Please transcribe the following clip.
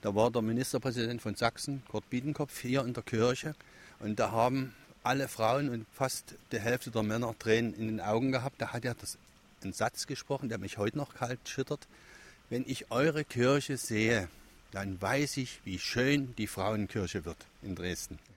Da war der Ministerpräsident von Sachsen, Kurt Biedenkopf, hier in der Kirche. Und da haben alle Frauen und fast die Hälfte der Männer Tränen in den Augen gehabt. Da hat er das, einen Satz gesprochen, der mich heute noch kalt schüttert. Wenn ich eure Kirche sehe, dann weiß ich, wie schön die Frauenkirche wird in Dresden.